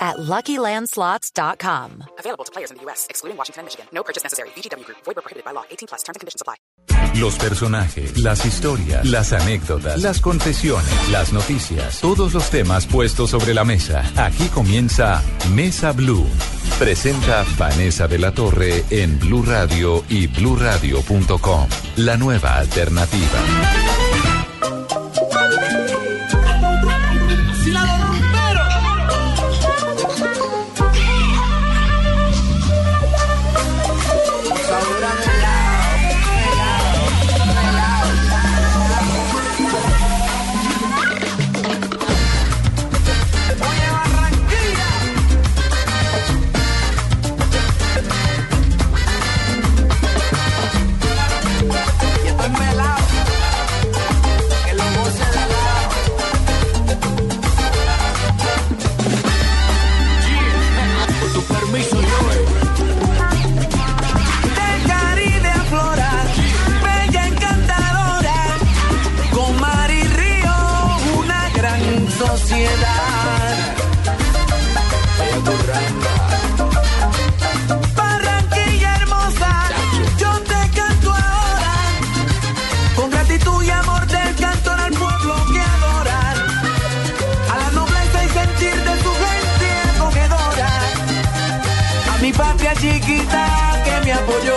at LuckyLandSlots.com. Available to players in the U.S., excluding Washington and Michigan. No purchase necessary. VGW Group. Void prohibited by law. 18 plus. Terms and conditions apply. Los personajes, las historias, las anécdotas, las confesiones, las noticias, todos los temas puestos sobre la mesa. Aquí comienza Mesa Blue. Presenta Vanessa de la Torre en Blue Radio y BlueRadio.com. La nueva alternativa. Chiquita que me apoyó.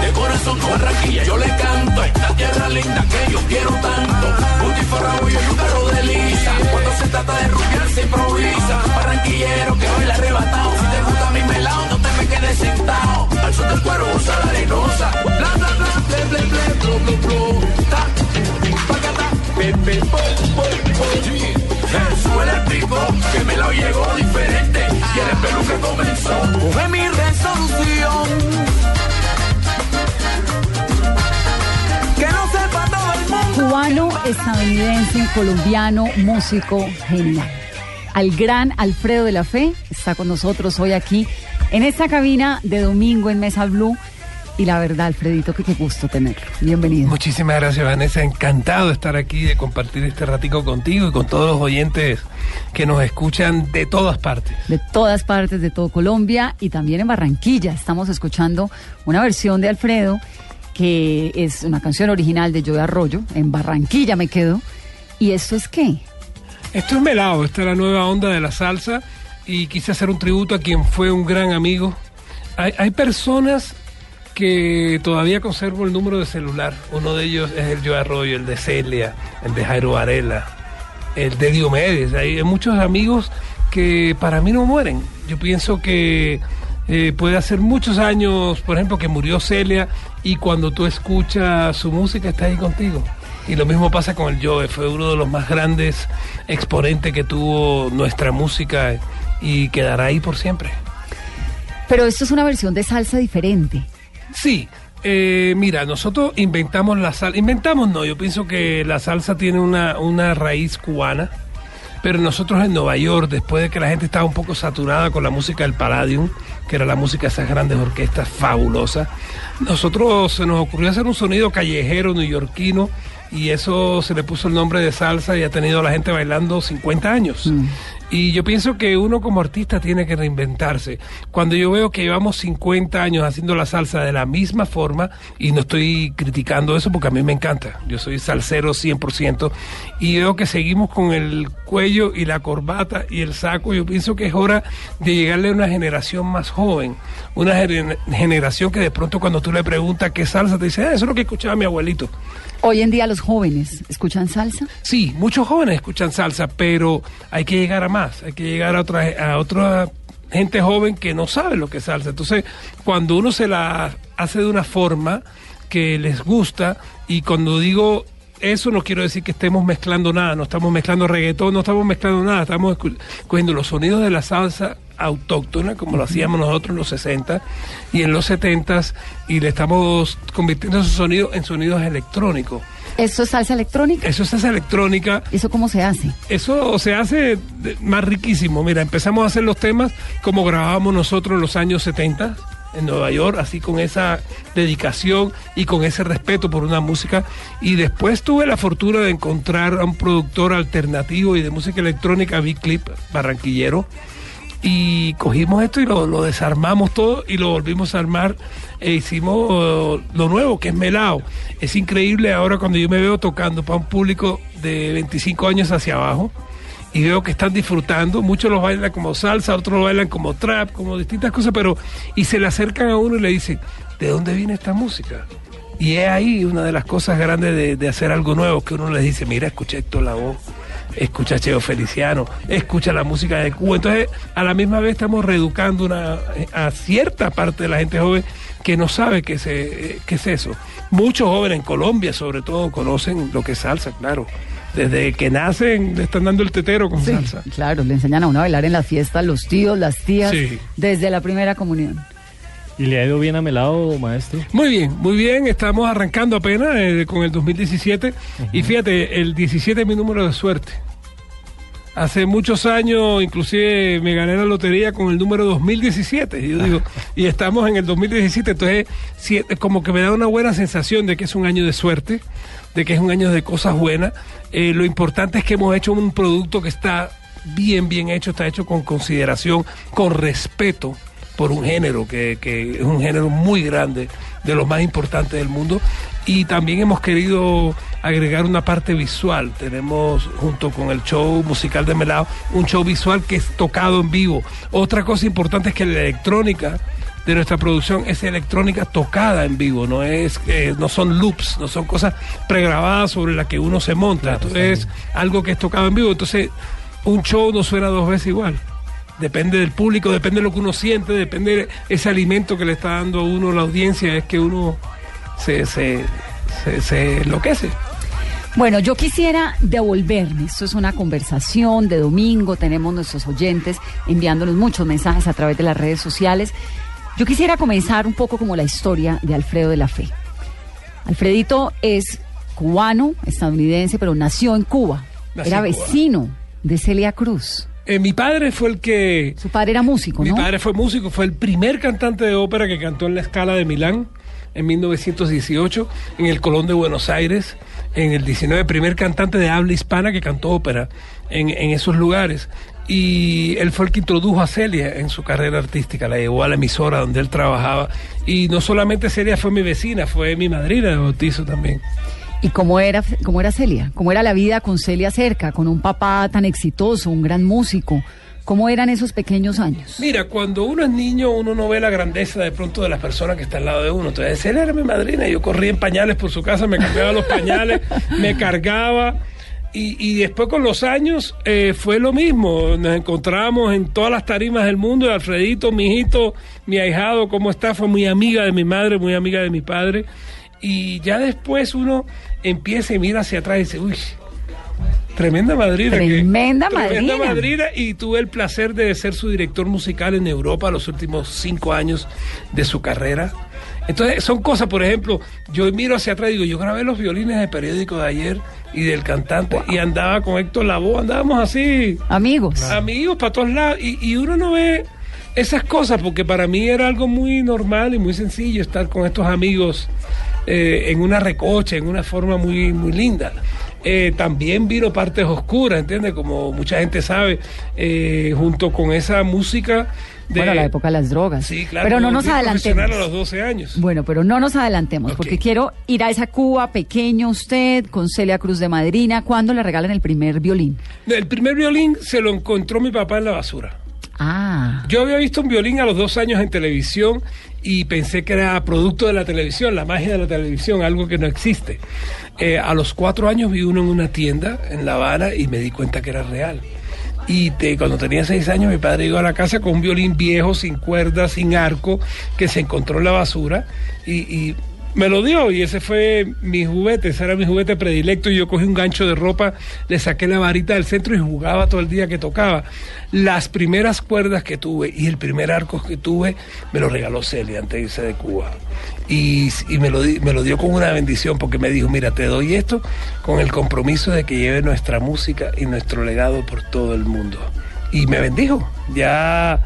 De corazón con Barranquilla yo le canto esta tierra linda que yo quiero tanto. Un y un carro de lisa. Cuando se trata de rupiar se improvisa. Barranquillero que hoy la arrebatado. Si te gusta mi melao no te me quedes sentado. Al sol del cuero usa la arenosa. Bla bla bla ble ble ble blo blo blo. Ta pacata pe pe po po Sube. Y. Cubano, estadounidense, colombiano, músico, genial. Al gran Alfredo de la Fe está con nosotros hoy aquí en esta cabina de domingo en Mesa Blue. Y la verdad, Alfredito, que qué gusto tenerlo. Bienvenido. Muchísimas gracias, Vanessa. Encantado de estar aquí, de compartir este ratico contigo y con todos los oyentes que nos escuchan de todas partes. De todas partes, de todo Colombia y también en Barranquilla. Estamos escuchando una versión de Alfredo que es una canción original de Joey Arroyo. En Barranquilla me quedo. ¿Y esto es qué? Esto es Melao, esta es la nueva onda de la salsa y quise hacer un tributo a quien fue un gran amigo. Hay, hay personas que todavía conservo el número de celular. Uno de ellos es el Joe Arroyo, el de Celia, el de Jairo Varela, el de Diomedes. Hay muchos amigos que para mí no mueren. Yo pienso que eh, puede hacer muchos años, por ejemplo, que murió Celia y cuando tú escuchas su música está ahí contigo. Y lo mismo pasa con el Joe, fue uno de los más grandes exponentes que tuvo nuestra música y quedará ahí por siempre. Pero esto es una versión de salsa diferente. Sí, eh, mira, nosotros inventamos la salsa, inventamos no, yo pienso que la salsa tiene una, una raíz cubana, pero nosotros en Nueva York, después de que la gente estaba un poco saturada con la música del Palladium, que era la música de esas grandes orquestas fabulosas, nosotros se nos ocurrió hacer un sonido callejero neoyorquino y eso se le puso el nombre de salsa y ha tenido a la gente bailando 50 años. Y yo pienso que uno como artista tiene que reinventarse. Cuando yo veo que llevamos 50 años haciendo la salsa de la misma forma, y no estoy criticando eso porque a mí me encanta, yo soy salsero 100%, y veo que seguimos con el cuello y la corbata y el saco, yo pienso que es hora de llegarle a una generación más joven, una gener- generación que de pronto cuando tú le preguntas qué salsa, te dice, "Ah, eso es lo que escuchaba mi abuelito. Hoy en día los jóvenes escuchan salsa. Sí, muchos jóvenes escuchan salsa, pero hay que llegar a más, hay que llegar a otra, a otra gente joven que no sabe lo que es salsa. Entonces, cuando uno se la hace de una forma que les gusta, y cuando digo eso no quiero decir que estemos mezclando nada, no estamos mezclando reggaetón, no estamos mezclando nada, estamos cogiendo los sonidos de la salsa autóctona, como lo hacíamos nosotros en los 60 y en los 70 y le estamos convirtiendo esos sonidos en sonidos electrónicos. ¿Eso es salsa electrónica? Eso es salsa electrónica. ¿Eso cómo se hace? Eso se hace más riquísimo. Mira, empezamos a hacer los temas como grabábamos nosotros en los años 70 en Nueva York, así con esa dedicación y con ese respeto por una música. Y después tuve la fortuna de encontrar a un productor alternativo y de música electrónica, Big Clip, barranquillero. Y cogimos esto y lo, lo desarmamos todo y lo volvimos a armar e hicimos eh, lo nuevo, que es Melao. Es increíble ahora cuando yo me veo tocando para un público de 25 años hacia abajo y veo que están disfrutando. Muchos los bailan como salsa, otros lo bailan como trap, como distintas cosas, pero y se le acercan a uno y le dicen, ¿de dónde viene esta música? Y es ahí una de las cosas grandes de, hacer algo nuevo, que uno les dice, mira, escucha esto la voz, escucha Cheo Feliciano, escucha la música de Cuba. Entonces, a la misma vez estamos reeducando una, a cierta parte de la gente joven que no sabe qué es, eh, qué es eso. Muchos jóvenes en Colombia, sobre todo, conocen lo que es salsa, claro. Desde que nacen le están dando el tetero con Sí, salsa. claro, le enseñan a uno a bailar en las fiestas, los tíos, las tías, Sí. desde la primera comunión. ¿Y le ha ido bien a Melado, maestro? Muy bien, muy bien. Estamos arrancando apenas eh, con el 2017. Y fíjate, el 17 es mi número de suerte. Hace muchos años, inclusive me gané la lotería con el número 2017. Y yo digo, y estamos en el 2017. Entonces, sí, como que me da una buena sensación de que es un año de suerte, de que es un año de cosas buenas. Eh, lo importante es que hemos hecho un producto que está bien, bien hecho, está hecho con consideración, con respeto por un género que, que es un género muy grande, de los más importantes del mundo. Y también hemos querido agregar una parte visual. Tenemos, junto con el show musical de Melao, un show visual que es tocado en vivo. Otra cosa importante es que la electrónica de nuestra producción es electrónica tocada en vivo, no es eh, no son loops, no son cosas pregrabadas sobre las que uno se monta. Entonces, es algo que es tocado en vivo. Entonces, un show no suena dos veces igual. Depende del público, depende de lo que uno siente, depende de ese alimento que le está dando a uno la audiencia, es que uno se, se, se, se enloquece. Bueno, yo quisiera devolverme. Esto es una conversación de domingo. Tenemos nuestros oyentes enviándonos muchos mensajes a través de las redes sociales. Yo quisiera comenzar un poco como la historia de Alfredo de la Fe. Alfredito es cubano, estadounidense, pero nació en Cuba. Nací Era Cuba. vecino de Celia Cruz. Eh, mi padre fue el que Su padre era músico, Mi ¿no? padre fue músico, fue el primer cantante de ópera que cantó en la Scala de Milán en 1918, en el Colón de Buenos Aires, en el 19, primer cantante de habla hispana que cantó ópera en, esos lugares. Y él fue el que introdujo a Celia en su carrera artística, la llevó a la emisora donde él trabajaba. Y no solamente Celia fue mi vecina, fue mi madrina de bautizo también. ¿Y cómo era, cómo era Celia? ¿Cómo era la vida con Celia cerca, con un papá tan exitoso, un gran músico? ¿Cómo eran esos pequeños años? Mira, cuando uno es niño, uno no ve la grandeza de pronto de las personas que están al lado de uno. Entonces, él era mi madrina, yo corría en pañales por su casa, me cambiaba los pañales, me cargaba. Y, y después con los años eh, fue lo mismo. Nos encontramos en todas las tarimas del mundo. Alfredito, mi hijito, mi ahijado, ¿cómo está? Fue muy amiga de mi madre, muy amiga de mi padre. Y ya después uno empieza y mira hacia atrás y dice, uy, tremenda madrina. que- Tremenda Tremenda madrina. y tuve el placer de ser su director musical en Europa los últimos cinco años de su carrera. Entonces, son cosas, por ejemplo, yo miro hacia atrás y digo, yo grabé los violines del periódico de ayer y del cantante y andaba con Héctor Lavoe, andábamos así, Amigos. amigos para todos lados y, y uno no ve esas cosas porque para mí era algo muy normal y muy sencillo estar con estos amigos eh, en una recocha, en una forma muy, muy linda. Eh, también vino partes oscuras, ¿entiendes? Como mucha gente sabe, eh, junto con esa música de... Bueno, la época de las drogas. Sí, claro. pero no nos adelantemos. a los 12 años. Bueno, pero no nos adelantemos, porque quiero ir a esa Cuba pequeño usted, con Celia Cruz de Madrina. ¿Cuándo le regalan el primer violín? El primer violín se lo encontró mi papá en la basura. Ah, Yo había visto un violín a los dos años en televisión y pensé que era producto de la televisión, la magia de la televisión, algo que no existe. Eh, a los cuatro años vi uno en una tienda en La Habana y me di cuenta que era real. Y te- cuando tenía seis años mi padre llegó a la casa con un violín viejo, sin cuerdas, sin arco, que se encontró en la basura y me lo dio y ese fue mi juguete, ese era mi juguete predilecto y yo cogí un gancho de ropa, le saqué la varita del centro y jugaba todo el día que tocaba. Las primeras cuerdas que tuve y el primer arco que tuve me lo regaló Celia antes de irse de Cuba. Y, me lo dio con una bendición porque me dijo, mira, te doy esto con el compromiso de que lleve nuestra música y nuestro legado por todo el mundo. Y me bendijo. Ya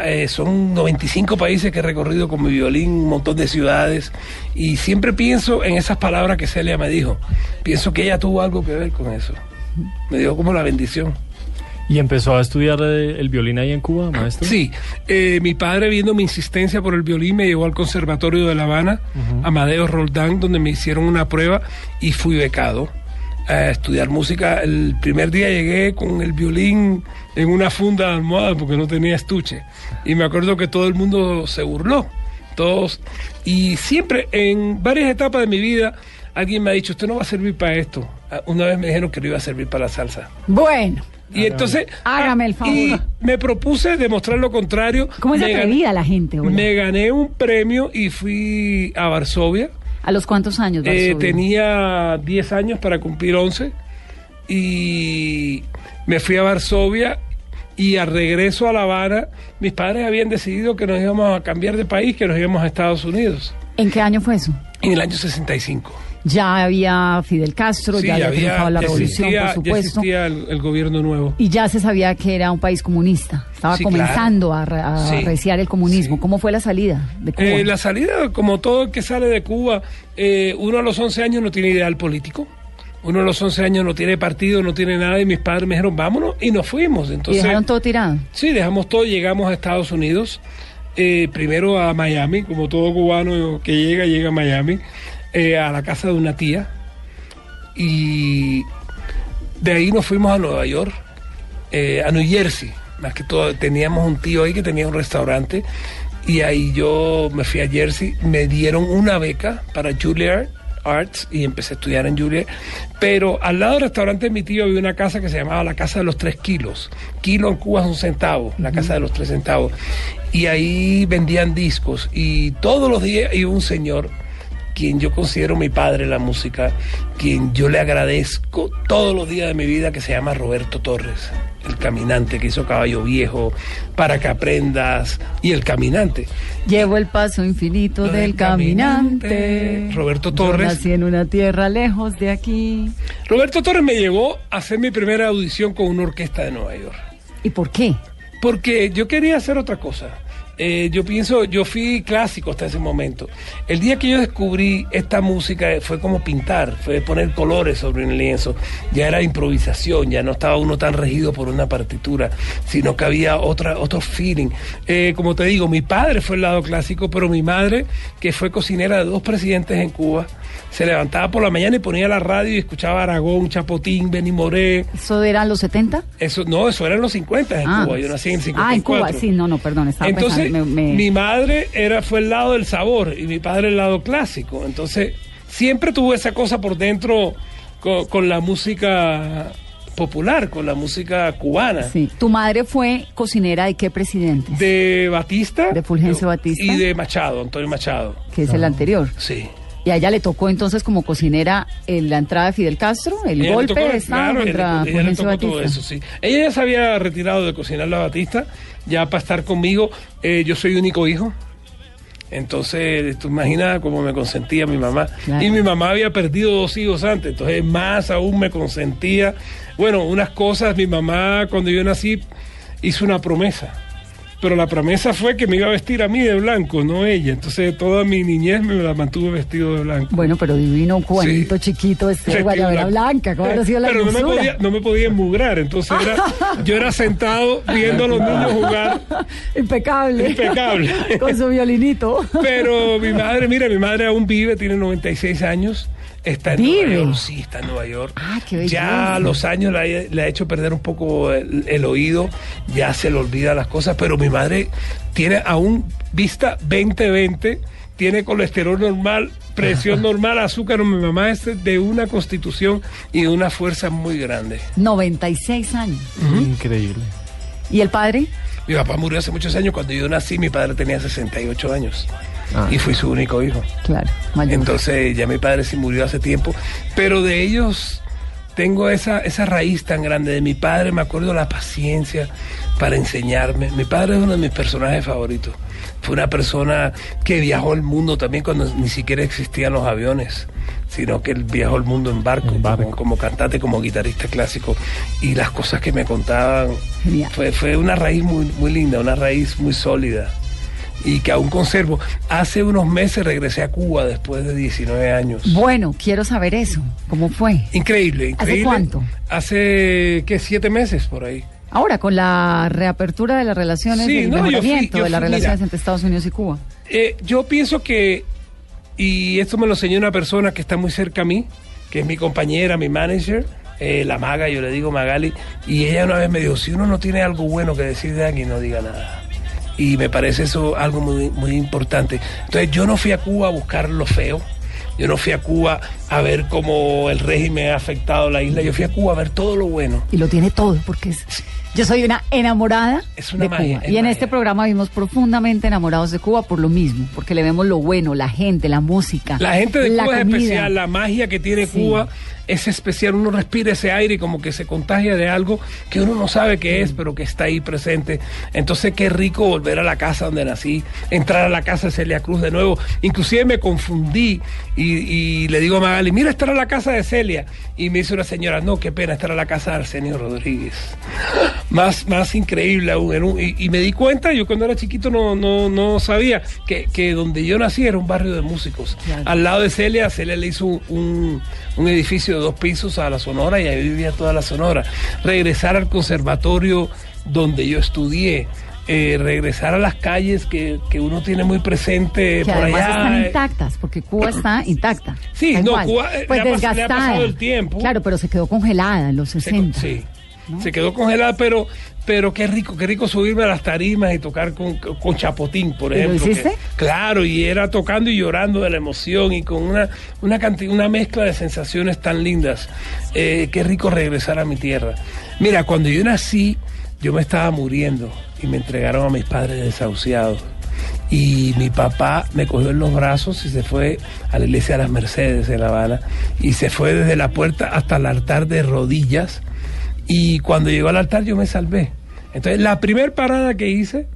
eh, son 95 países que he recorrido con mi violín, un montón de ciudades, y siempre pienso en esas palabras que Celia me dijo. Pienso que ella tuvo algo que ver con eso. Me dio como la bendición. ¿Y empezó a estudiar eh, el violín ahí en Cuba, maestro? Sí, eh, mi padre viendo mi insistencia por el violín me llevó al Conservatorio de La Habana, Amadeo Roldán, donde me hicieron una prueba y fui becado a estudiar música. El primer día llegué con el violín en una funda de almohada porque no tenía estuche. Y me acuerdo que todo el mundo se burló. Todos. Y siempre, en varias etapas de mi vida, alguien me ha dicho, usted no va a servir para esto. Ah, Una vez me dijeron que no iba a servir para la salsa. Bueno, Y entonces. Hágame el favor. Y me propuse demostrar lo contrario. ¿cómo es atrevida la gente? hola? Me gané un premio y fui a Varsovia. ¿A los cuántos años? Eh, tenía 10 años para cumplir 11 y me fui a Varsovia y al regreso a La Habana mis padres habían decidido que nos íbamos a cambiar de país, que nos íbamos a Estados Unidos ¿En qué año fue eso? en el año 65. Ya había Fidel Castro, Sí, ya había triunfado la ya revolución, existía- por ya supuesto. existía el, el gobierno nuevo. Y ya se sabía que era un país comunista. Estaba Sí, comenzando a, a Sí, el comunismo. ¿Cómo fue la salida de Cuba? Eh, la salida, como todo el que sale de Cuba, eh, uno a los 11 años no tiene ideal político. Uno a los 11 años no tiene partido, no tiene nada. Y mis padres me dijeron, vámonos. Y nos fuimos. y Entonces, dejaron todo tirado. Sí, dejamos todo, llegamos a Estados Unidos, eh, primero a Miami, como todo cubano que llega, llega a Miami, eh, a la casa de una tía, y de ahí nos fuimos a Nueva York, eh, a New Jersey, más que todo, teníamos un tío ahí que tenía un restaurante, y ahí yo me fui a Jersey, me dieron una beca para Juilliard Arts y empecé a estudiar en Juilliard, pero al lado del restaurante de mi tío había una casa que se llamaba la Casa de los Tres Kilos. Kilo en Cuba es un centavo, la Casa de los Tres Centavos. Y ahí vendían discos y todos los días iba un señor quien yo considero mi padre en la música, quien yo le agradezco todos los días de mi vida, que se llama Roberto Torres, el caminante que hizo Caballo Viejo, para que aprendas, y el caminante. Llevo el paso infinito del del caminante. caminante. Roberto Yo Torres. nací en una tierra lejos de aquí. Roberto Torres me llevó a hacer mi primera audición con una orquesta de Nueva York. ¿Y por qué? Porque yo quería hacer otra cosa. Eh, yo pienso, yo fui clásico hasta ese momento. El día que yo descubrí esta música eh, fue como pintar, fue poner colores sobre un lienzo. Ya era improvisación, ya no estaba uno tan regido por una partitura, sino que había otra, otro feeling. Eh, como te digo, mi padre fue el lado clásico, pero mi madre, que fue cocinera de dos presidentes en Cuba, se levantaba por la mañana y ponía la radio y escuchaba Aragón, Chapotín, Benny Moré. ¿Eso eran los 70? Eso, no, eso eran los 50 en Ah. Cuba. Yo nací en el 54. Ah, en Cuba, sí, no, no, perdón, estaba Entonces, pensando, me- me- mi madre era, fue el lado del sabor y mi padre el lado clásico. Entonces, siempre tuvo esa cosa por dentro con, con la música popular, con la música cubana. Sí. ¿Tu madre fue cocinera de qué presidente? De Batista. De Fulgencio Batista. Y de Machado, Antonio Machado. Que es el anterior. Sí. Y a ella le tocó entonces como cocinera en la entrada de Fidel Castro, el Ella golpe tocó- de Estado claro, ella contra ella Fulgencio tocó todo eso, sí. Ella ya se había retirado de cocinar la Batista, ya para estar conmigo. Eh, yo soy único hijo. Entonces, tú imaginas cómo me consentía mi mamá. Claro. Y mi mamá había perdido dos hijos antes, entonces más aún me consentía. Bueno, unas cosas, mi mamá cuando yo nací hizo una promesa. Pero la promesa fue que me iba a vestir a mí de blanco, no ella. Entonces toda mi niñez me la mantuve vestido de blanco. Bueno, pero divino, un cubanito chiquito, este guayabera blanca, ¿cómo habrá sido la Pero no me, podía, no me podía embugrar, entonces era, yo era sentado viendo a los niños jugar, Impecable. Impecable. Con su violinito. pero mi madre, mira, mi madre aún vive, tiene 96 años, está en ¿Vive? Nueva York, sí, está en Nueva York. Ah, qué ya los años le, ha- le ha hecho perder un poco el, el oído, ya se le olvida las cosas, pero mi madre tiene aún vista 20-20, tiene colesterol normal, presión normal, azúcar, mi mamá es de una constitución y de una fuerza muy grande. 96 años. Increíble. ¿Y el padre? Mi papá murió hace muchos años. Cuando yo nací, mi padre tenía 68 años. Y fui su único hijo. Claro, mayor. Entonces ya mi padre sí murió hace tiempo, pero de ellos tengo esa, esa raíz tan grande. De mi padre me acuerdo la paciencia para enseñarme. Mi padre es uno de mis personajes favoritos. Fue una persona que viajó el mundo también cuando ni siquiera existían los aviones, sino que él viajó el mundo en barco, barco. Como, como cantante, como guitarrista clásico. Y las cosas que me contaban Genial. fue, fue una raíz muy, muy linda, una raíz muy sólida y que aún conservo. Hace unos meses regresé a Cuba después de 19 años. Bueno, quiero saber eso. ¿Cómo fue? Increíble, ¿Hace increíble. cuánto? Hace, ¿qué? Siete meses por ahí. Ahora, con la reapertura de las relaciones Sí, el no, yo fui- mejoramiento yo de las fui- relaciones mira. entre Estados Unidos y Cuba. Eh, yo pienso que, y esto me lo enseñó una persona que está muy cerca a mí, que es mi compañera, mi manager, eh, la maga, yo le digo Magali, y ella una vez me dijo, si uno no tiene algo bueno que decir de alguien, no diga nada. Y me parece eso algo muy, muy importante. Entonces yo no fui a Cuba a buscar lo feo. Yo no fui a Cuba a ver cómo el régimen ha afectado la isla. Yo fui a Cuba a ver todo lo bueno. Y lo tiene todo, porque es, yo soy una enamorada Es una de magia, Cuba. Y en magia. este programa vimos profundamente enamorados de Cuba por lo mismo, porque le vemos lo bueno, la gente, la música. La gente de la Cuba es especial, la magia que tiene Sí. Cuba es especial. Uno respira ese aire y como que se contagia de algo que uno no sabe qué es, pero que está ahí presente. Entonces, qué rico volver a la casa donde nací, entrar a la casa de Celia Cruz de nuevo. Inclusive me confundí y, y le digo a Magali, mira, esta era la casa de Celia. Y me dice una señora, no, qué pena, esta era la casa de Arsenio Rodríguez. Más, más increíble aún. y, y me di cuenta, yo cuando era chiquito no, no, no sabía que, que donde yo nací era un barrio de músicos. Claro. Al lado de Celia, Celia le hizo un, un- un edificio de dos pisos a la Sonora y ahí vivía toda la Sonora. Regresar al conservatorio donde yo estudié. eh, regresar a las calles que, que uno tiene muy presente Que por además allá. están eh, intactas, porque Cuba está intacta. Sí, no, igual. Cuba, eh, pues le ha pas- le ha desgastada. pasado el tiempo. Claro, pero se quedó congelada en los Se, 60. Se quedó congelada, pero, pero qué rico, qué rico subirme a las tarimas y tocar con, con Chapotín, por ¿Y lo ejemplo. que- hiciste? claro, y era tocando y llorando de la emoción y con una, una, una mezcla de sensaciones tan lindas. Eh, qué rico regresar a mi tierra. Mira, cuando yo nací, yo me estaba muriendo y me entregaron a mis padres desahuciados. Y mi papá me cogió en los brazos y se fue a la iglesia de las Mercedes en La Habana. Y se fue desde la puerta hasta el altar de rodillas. Y cuando llegó al altar yo me salvé. Entonces la primera parada que hice,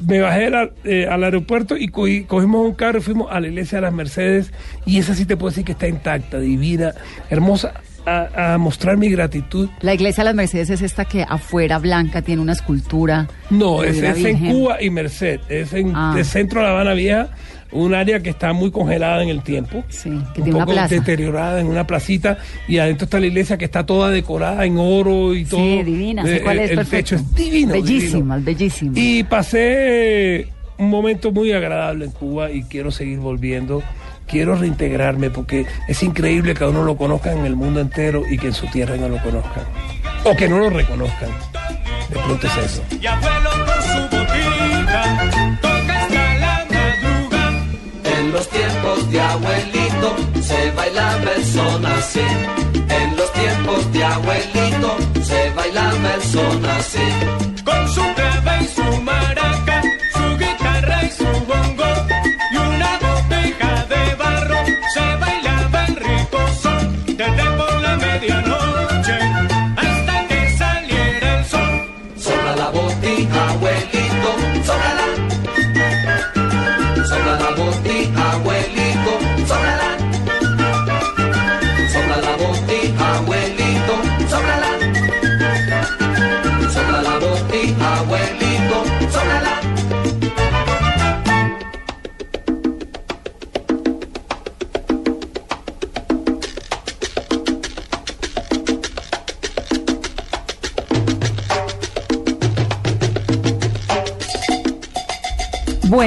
me bajé al, eh, al aeropuerto y cogimos un carro y fuimos a la iglesia de las Mercedes. Y esa sí te puedo decir que está intacta, divina, hermosa. A, a mostrar mi gratitud. La iglesia de las Mercedes es esta que afuera blanca tiene una escultura. No, es, la es en. Cuba y Merced. Es en Ah. el centro de La Habana Vieja, un área que está muy congelada en el tiempo. Sí, que un tiene una poco plaza. deteriorada en una placita y adentro está la iglesia que está toda decorada en oro y todo. Sí, divina. Eh, cuál el, es, el perfecto. techo es divino. Bellísimas. divino. Y pasé un momento muy agradable en Cuba y quiero seguir volviendo. Quiero reintegrarme porque es increíble que a uno lo conozcan en el mundo entero y que en su tierra no lo conozcan. O que no lo reconozcan. De pronto es eso. Y abuelo con su botica los tiempos de abuelito se baila persona así. En los tiempos de abuelito se baila persona así.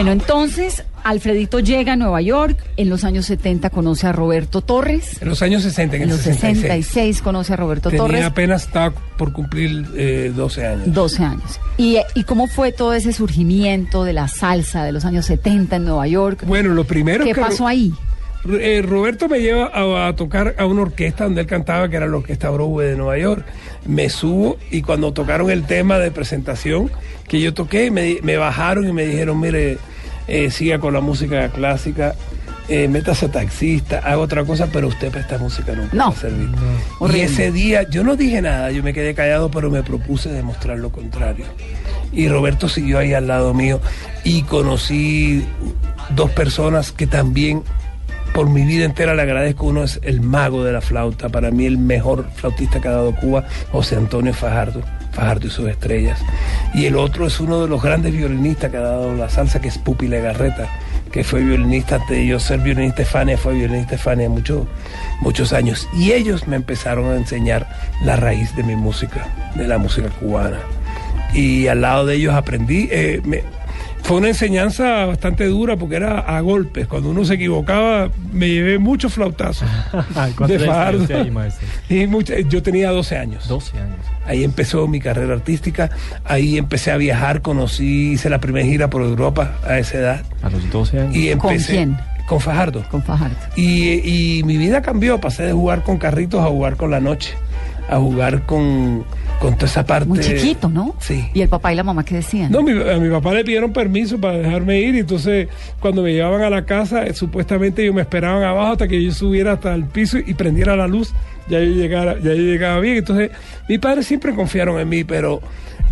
Bueno, entonces Alfredito llega a Nueva York. En los años 70 conoce a Roberto Torres. En los años 60, en, En el los 66. 66 conoce a Roberto Tenía Torres. apenas estaba por cumplir eh, 12 años. 12 años. ¿Y, ¿Y cómo fue todo ese surgimiento de la salsa de los años 70 en Nueva York? Bueno, lo primero ¿Qué que pasó ahí? eh, Roberto me lleva a, a tocar a una orquesta donde él cantaba, que era la Orquesta Broadway de Nueva York. Me subo y cuando tocaron el tema de presentación que yo toqué, me, me bajaron y me dijeron, mire, eh, siga con la música clásica, eh, métase taxista, haga otra cosa, pero usted para esta música nunca No. va a servir. Y Horrible. ese día yo no dije nada, yo me quedé callado, pero me propuse demostrar lo contrario. Y Roberto siguió ahí al lado mío y conocí dos personas que también por mi vida entera le agradezco. Uno es el mago de la flauta, para mí el mejor flautista que ha dado Cuba, José Antonio Fajardo, Fajardo y sus estrellas. Y el otro es uno de los grandes violinistas que ha dado la salsa, que es Pupi Legarreta, que fue violinista antes de yo ser violinista Fania, fue violinista Fania mucho- muchos años. Y ellos me empezaron a enseñar la raíz de mi música, de la música cubana. Y al lado de ellos aprendí, eh, fue una enseñanza bastante dura porque era a golpes. Cuando uno se equivocaba, me llevé muchos flautazos. ¿Cuántos de maestro? Y mucha- yo tenía 12 años. 12 años. Ahí empezó mi carrera artística. Ahí empecé a viajar, conocí, hice la primera gira por Europa a esa edad. A los 12 años. Y ¿Con empecé, quién? Con Fajardo. Con Fajardo. Y, y mi vida cambió. Pasé de jugar con carritos a jugar con la noche. A jugar con, con toda esa parte. Muy chiquito, ¿no? Sí. ¿Y el papá y la mamá qué decían? No, mi- a mi papá le pidieron permiso para dejarme ir y entonces cuando me llevaban a la casa, eh, supuestamente ellos me esperaban abajo hasta que yo subiera hasta el piso y prendiera la luz, ya yo, llegara, ya yo llegaba bien. Entonces, mis padres siempre confiaron en mí, pero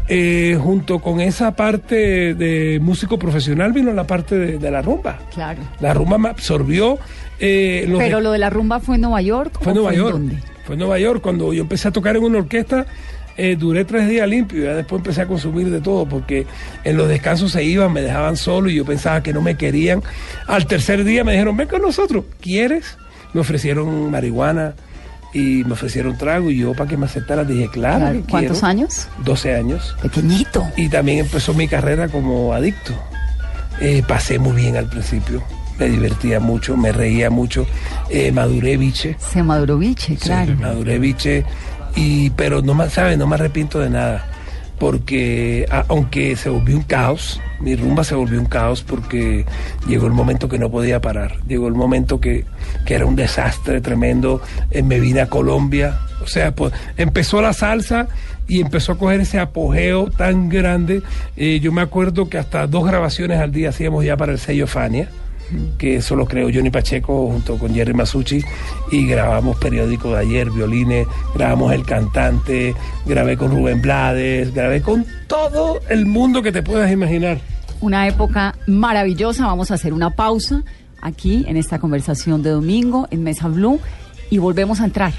eh, junto con esa parte de músico profesional vino la parte de, de la rumba. Claro. La rumba me absorbió. eh, los Pero lo de la rumba fue en Nueva York. fue en Nueva York. dónde? Fue en Nueva York. Cuando yo empecé a tocar en una orquesta, eh, duré tres días limpio. Ya después empecé a consumir de todo porque en los descansos se iban, me dejaban solo y yo pensaba que no me querían. Al tercer día me dijeron, ven con nosotros. ¿Quieres? Me ofrecieron marihuana y me ofrecieron trago y yo para que me aceptaran dije, claro. ¿Cuántos quiero". años? 12 años. Pequeñito. Y también empezó mi carrera como adicto. Eh, pasé muy bien al principio. Me divertía mucho, me reía mucho. Eh, maduré biche. Se maduró biche, claro. Sí, maduré biche. Y, pero no me, ¿sabe? No me arrepiento de nada. Porque aunque se volvió un caos, mi rumba se volvió un caos porque llegó el momento que no podía parar. Llegó el momento que, que era un desastre tremendo. Eh, me vine a Colombia. O sea, pues, empezó la salsa y empezó a coger ese apogeo tan grande. Eh, yo me acuerdo que hasta dos grabaciones al día hacíamos ya para el sello Fania que eso lo Johnny Pacheco junto con Jerry Masucci y grabamos periódico de ayer, violines, grabamos El Cantante, grabé con Rubén Blades, grabé con todo el mundo que te puedas imaginar. Una época maravillosa. Vamos a hacer una pausa aquí en esta conversación de domingo en Mesa Blue y volvemos a entrar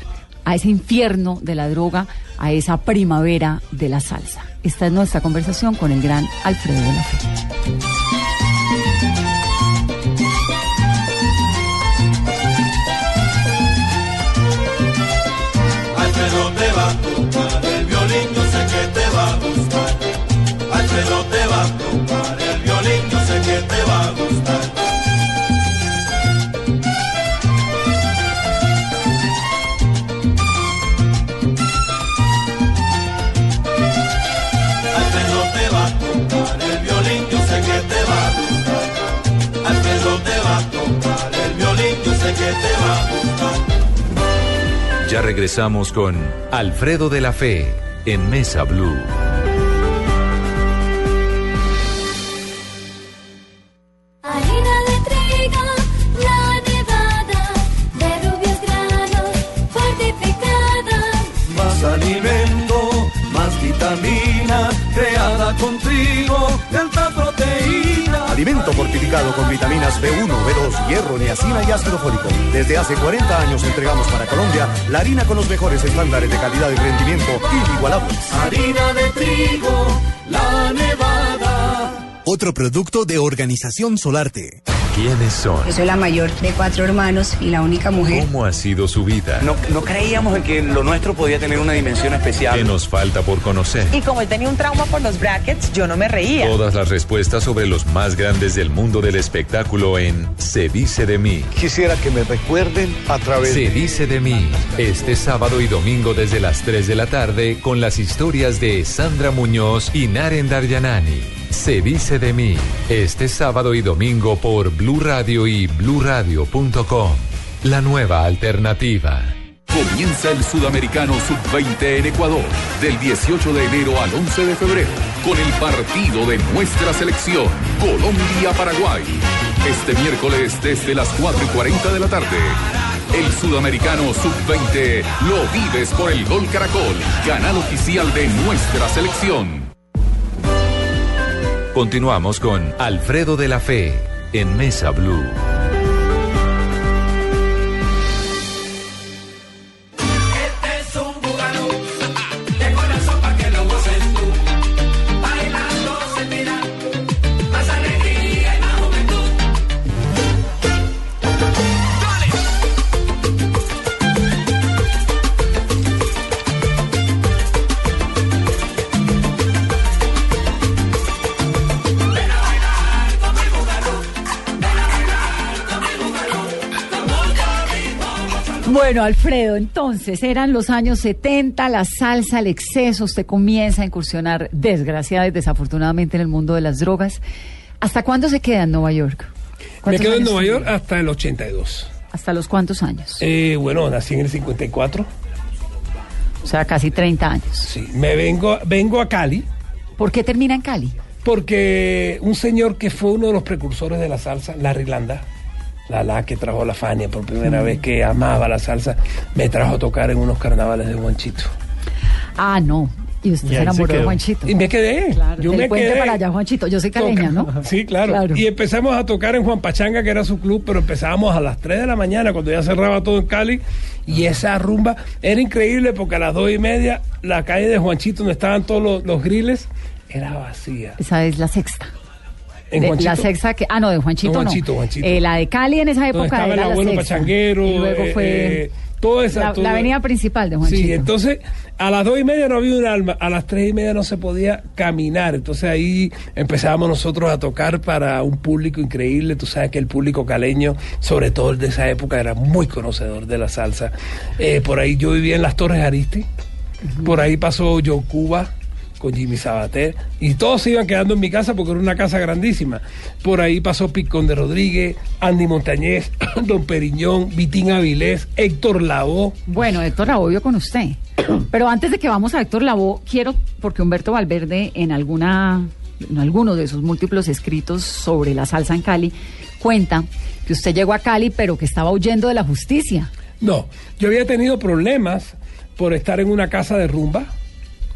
a ese infierno de la droga, a esa primavera de la salsa. Esta es nuestra conversación con el gran Alfredo de la Fe. Ya regresamos con Alfredo de la Fe en Mesa Blue. Hace 40 años entregamos para Colombia la harina con los mejores estándares de calidad y rendimiento inigualables. Harina de trigo, la nevada. Otro producto de Organización Solarte. ¿Quiénes son? Yo soy la mayor de cuatro hermanos y la única mujer. ¿Cómo ha sido su vida? No, no creíamos en que lo nuestro podía tener una dimensión especial. ¿Qué nos falta por conocer? Y como él tenía un trauma por los brackets, yo no me reía. Todas las respuestas sobre los más grandes del mundo del espectáculo en Se dice de mí. Quisiera que me recuerden a través Se dice de mí. Este sábado y domingo desde las 3 de la tarde con las historias de Sandra Muñoz y Naren Daryanani. Se dice de mí, este sábado y domingo por Blue Radio y bluradio.com. La nueva alternativa. Comienza el Sudamericano Sub-20 en Ecuador, del 18 de enero al 11 de febrero, con el partido de nuestra selección, Colombia-Paraguay. Este miércoles desde las 4 y 40 de la tarde. El Sudamericano Sub-20 lo vives por el Gol Caracol, canal oficial de nuestra selección. Continuamos con Alfredo de la Fe en Mesa Blue. Bueno, Alfredo, entonces eran los años 70, la salsa, el exceso, usted comienza a incursionar, desgraciada y desafortunadamente, en el mundo de las drogas. ¿Hasta cuándo se queda en Nueva York? Me ¿Cuántos quedo en Nueva tiene? York hasta el 82. ¿Hasta los cuántos años? Eh, bueno, nací en el 54. O sea, casi 30 años. Sí, me vengo, vengo a Cali. ¿Por qué termina en Cali? Porque un señor que fue uno de los precursores de la salsa, Larry Landa, la la que trajo la Fania por primera Mm. vez, que amaba la salsa, me trajo a tocar en unos carnavales de Juanchito. Ah, no. Y usted Y se enamoró se de. Juanchito. Y me quedé. Claro, Yo me puente quedé. para allá, Juanchito. Yo soy caleña, ¿no? Sí, claro. Y empezamos a tocar en Juan Pachanga, que era su club, pero empezábamos a las 3 de la mañana, cuando ya cerraba todo en Cali. Y esa rumba era increíble porque a las 2 y media la calle de Juanchito, donde estaban todos los, los griles, era vacía. Esa es la sexta. De- la sexta que. Ah, no, de Juanchito. No, no. Juanchito, Juanchito. Eh, la de Cali en esa época estaba el la abuelo sexta. pachanguero. Y luego fue. eh, toda esa, la, toda- la avenida principal de Juanchito. Sí, entonces a las dos y media no había un alma, a las tres y media no se podía caminar, entonces ahí empezábamos nosotros a tocar para un público increíble, tú sabes que el público caleño, sobre todo el de esa época, era muy conocedor de la salsa. Eh, por ahí yo vivía en las Torres Aristi, por ahí pasó Joe Cuba con Jimmy Sabater y todos se iban quedando en mi casa porque era una casa grandísima. Por ahí pasó Picón de Rodríguez, Andy Montañez, Don Periñón, Vitín Avilés, Héctor Lavoe. Bueno, Héctor Lavoe vio con usted. Pero antes de que vamos a Héctor Lavoe, quiero, porque Humberto Valverde en alguna en alguno de sus múltiples escritos sobre la salsa en Cali cuenta que usted llegó a Cali pero que estaba huyendo de la justicia. No, yo había tenido problemas por estar en una casa de rumba.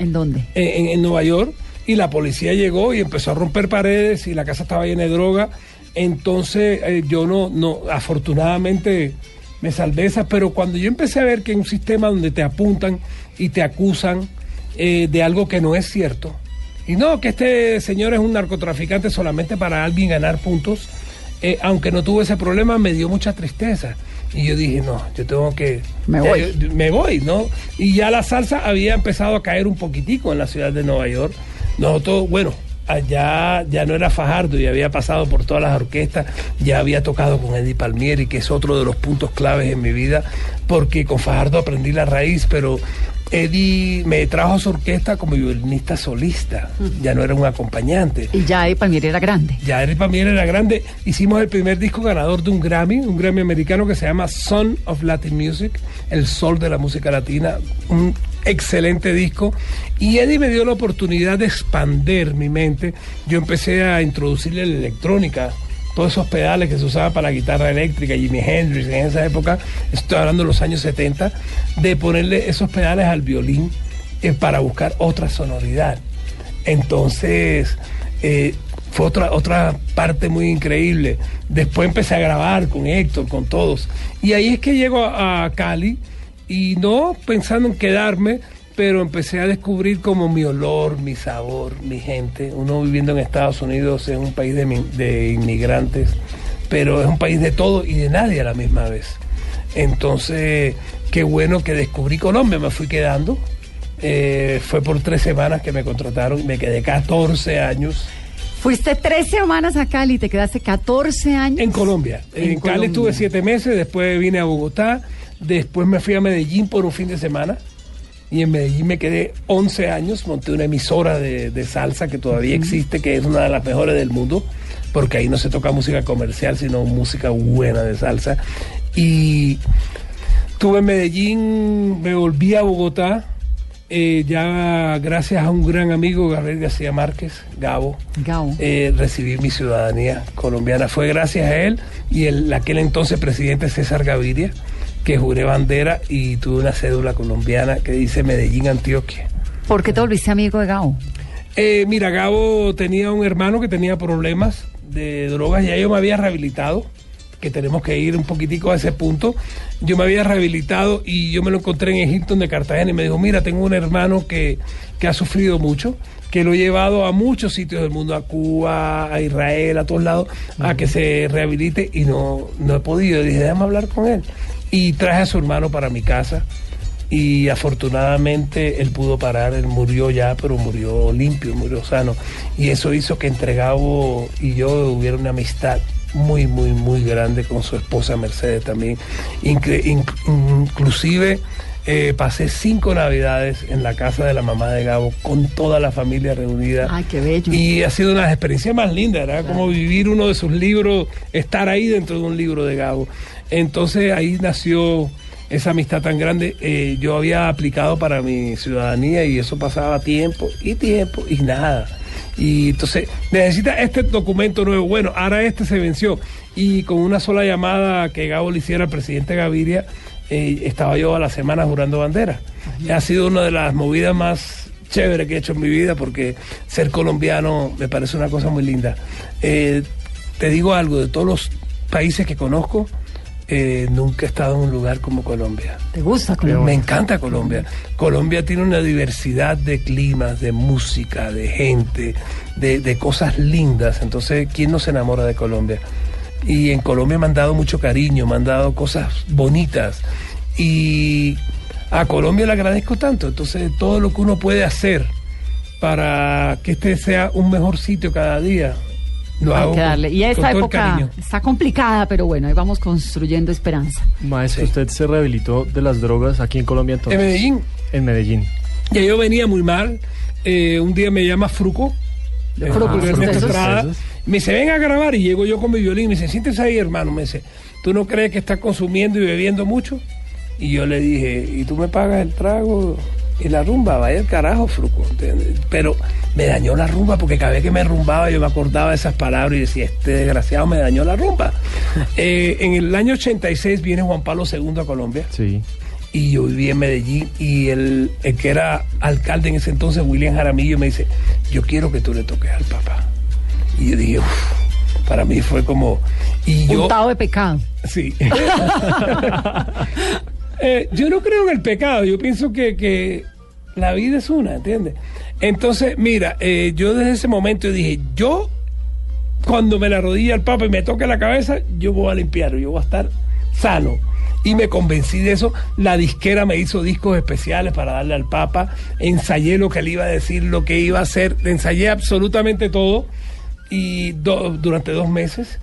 ¿En dónde? En, Nueva York. Y la policía llegó y empezó a romper paredes y la casa estaba llena de droga. Entonces eh, yo no, no, afortunadamente me salvé esa, pero cuando yo empecé a ver que en un sistema donde te apuntan y te acusan eh, de algo que no es cierto, y no, que este señor es un narcotraficante solamente para alguien ganar puntos, eh, aunque no tuve ese problema, me dio mucha tristeza. Y yo dije, no, yo tengo que... Me voy. eh, me voy, ¿no? Y ya la salsa había empezado a caer un poquitico en la ciudad de Nueva York. Nosotros, bueno, allá ya no era Fajardo y había pasado por todas las orquestas, ya había tocado con Eddie Palmieri, que es otro de los puntos claves en mi vida, porque con Fajardo aprendí la raíz, pero Eddie me trajo a su orquesta como violinista solista, ya no era un acompañante. Y ya Eddie Palmieri era grande. Ya Eddie Palmieri era grande. Hicimos el primer disco ganador de un Grammy, un Grammy americano que se llama Son of Latin Music, el sol de la música latina. Un excelente disco. Y Eddie me dio la oportunidad de expander mi mente. Yo empecé a introducirle la electrónica. Todos esos pedales que se usaban para la guitarra eléctrica, Jimi Hendrix en esa época, estoy hablando de los años 70, de ponerle esos pedales al violín eh, para buscar otra sonoridad. Entonces, eh, fue otra, otra parte muy increíble. Después empecé a grabar con Héctor, con todos. Y ahí es que llego a, a Cali y no pensando en quedarme, pero empecé a descubrir como mi olor, mi sabor, mi gente. Uno viviendo en Estados Unidos es un país de, de inmigrantes, pero es un país de todo y de nadie a la misma vez. Entonces, qué bueno que descubrí Colombia, me fui quedando. Eh, fue por tres semanas que me contrataron, me quedé 14 años. Fuiste tres semanas a Cali y te quedaste 14 años. En Colombia. En, Cali Colombia. estuve siete meses, después vine a Bogotá, después me fui a Medellín por un fin de semana. Y en Medellín me quedé 11 años, monté una emisora de, de salsa que todavía existe, que es una de las mejores del mundo, porque ahí no se toca música comercial, sino música buena de salsa. Y estuve en Medellín, me volví a Bogotá, eh, ya gracias a un gran amigo, Gabriel García Márquez, Gabo, Gabo. eh, recibí mi ciudadanía colombiana. Fue gracias a él y el aquel entonces presidente César Gaviria que juré bandera y tuve una cédula colombiana que dice Medellín, Antioquia. ¿Por qué te volviste amigo de Gabo? Eh, mira, Gabo tenía un hermano que tenía problemas de drogas, ya yo me había rehabilitado, que tenemos que ir un poquitico a ese punto. Yo me había rehabilitado y yo me lo encontré en Egipto, de Cartagena, y me dijo, mira, tengo un hermano que, que ha sufrido mucho, que lo he llevado a muchos sitios del mundo, a Cuba, a Israel, a todos lados, a que se rehabilite y no, no he podido. dije, déjame hablar con él. Y traje a su hermano para mi casa y afortunadamente él pudo parar, él murió ya, pero murió limpio, murió sano. Y eso hizo que entre Gabo y yo hubiera una amistad muy, muy, muy grande con su esposa Mercedes también. Inclusive eh, pasé cinco navidades en la casa de la mamá de Gabo con toda la familia reunida. Ay, qué bello. Y ha sido una de las experiencias más lindas, ¿verdad? Como vivir uno de sus libros, estar ahí dentro de un libro de Gabo. Entonces ahí nació esa amistad tan grande. Eh, yo había aplicado para mi ciudadanía y eso pasaba tiempo y tiempo y nada. Y entonces necesita este documento nuevo. Bueno, ahora este se venció. Y con una sola llamada que Gabo le hiciera al presidente Gaviria, eh, estaba yo a la semana jurando bandera. Ha sido una de las movidas más chéveres que he hecho en mi vida porque ser colombiano me parece una cosa muy linda. Eh, te digo algo, de todos los países que conozco, eh, nunca he estado en un lugar como Colombia. ¿Te gusta Me Colombia? encanta Colombia. Colombia tiene una diversidad de climas, de música, de gente, de, de cosas lindas. Entonces, ¿quién no se enamora de Colombia? Y en Colombia me han dado mucho cariño, me han dado cosas bonitas. Y a Colombia le agradezco tanto. Entonces, todo lo que uno puede hacer para que este sea un mejor sitio cada día, lo Hay hago que con- darle. Y con esta todo el época está complicada, pero bueno, ahí vamos construyendo esperanza. Maestro, usted se rehabilitó de las drogas aquí en Colombia entonces. En Medellín. En Medellín. Ya yo venía muy mal. Eh, un día me llama Fruco. Esos. Me dice, ven a grabar. Y llego yo con mi violín. Me dice, siéntese ahí, hermano. Me dice, ¿tú no crees que estás consumiendo y bebiendo mucho? Y yo le dije, ¿y tú me pagas el trago y la rumba? Vaya el carajo, Fruco. ¿entiendes? Pero me dañó la rumba porque cada vez que me rumbaba yo me acordaba de esas palabras y decía, este desgraciado me dañó la rumba. Eh, en el año 86 viene Juan Pablo II a Colombia Sí. Y yo viví en Medellín y el, el que era alcalde en ese entonces, William Jaramillo, me dice, yo quiero que tú le toques al papá. Y yo dije, "Uf", para mí fue como... Y yo, de pecado. sí. Eh, yo no creo en el pecado, yo pienso que, que la vida es una, ¿entiendes? Entonces, mira, eh, yo desde ese momento dije, yo cuando me la arrodilla al Papa y me toque la cabeza, yo voy a limpiar, yo voy a estar sano. Y me convencí de eso. La disquera me hizo discos especiales para darle al Papa. Ensayé lo que le iba a decir, lo que iba a hacer. Ensayé absolutamente todo y do- durante dos meses.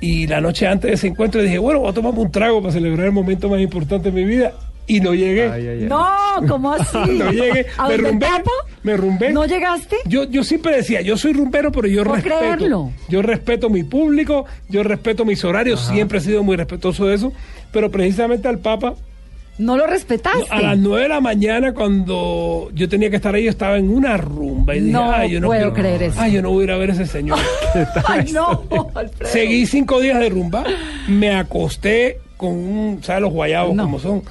Y la noche antes de ese encuentro dije, bueno, voy a tomarme un trago para celebrar el momento más importante de mi vida. Y no llegué. No, ¿cómo así? no llegué. ¿A Me rumbé. Me rumbé. ¿No llegaste? Yo, yo siempre decía, yo soy rumbero, pero yo ¿Puedo respeto. creerlo? Yo respeto mi público, yo respeto mis horarios, siempre he sido muy respetuoso de eso. Pero precisamente al Papa, ¿No lo respetaste? a las 9 de la mañana, cuando yo tenía que estar ahí, yo estaba en una rumba. Y dije, No ay, yo no puedo quiero- creer eso. Ay, yo no voy a ir a ver a ese señor. Ay, no, Alfredo. Seguí cinco días de rumba, me acosté con un, ¿sabes los guayabos como son?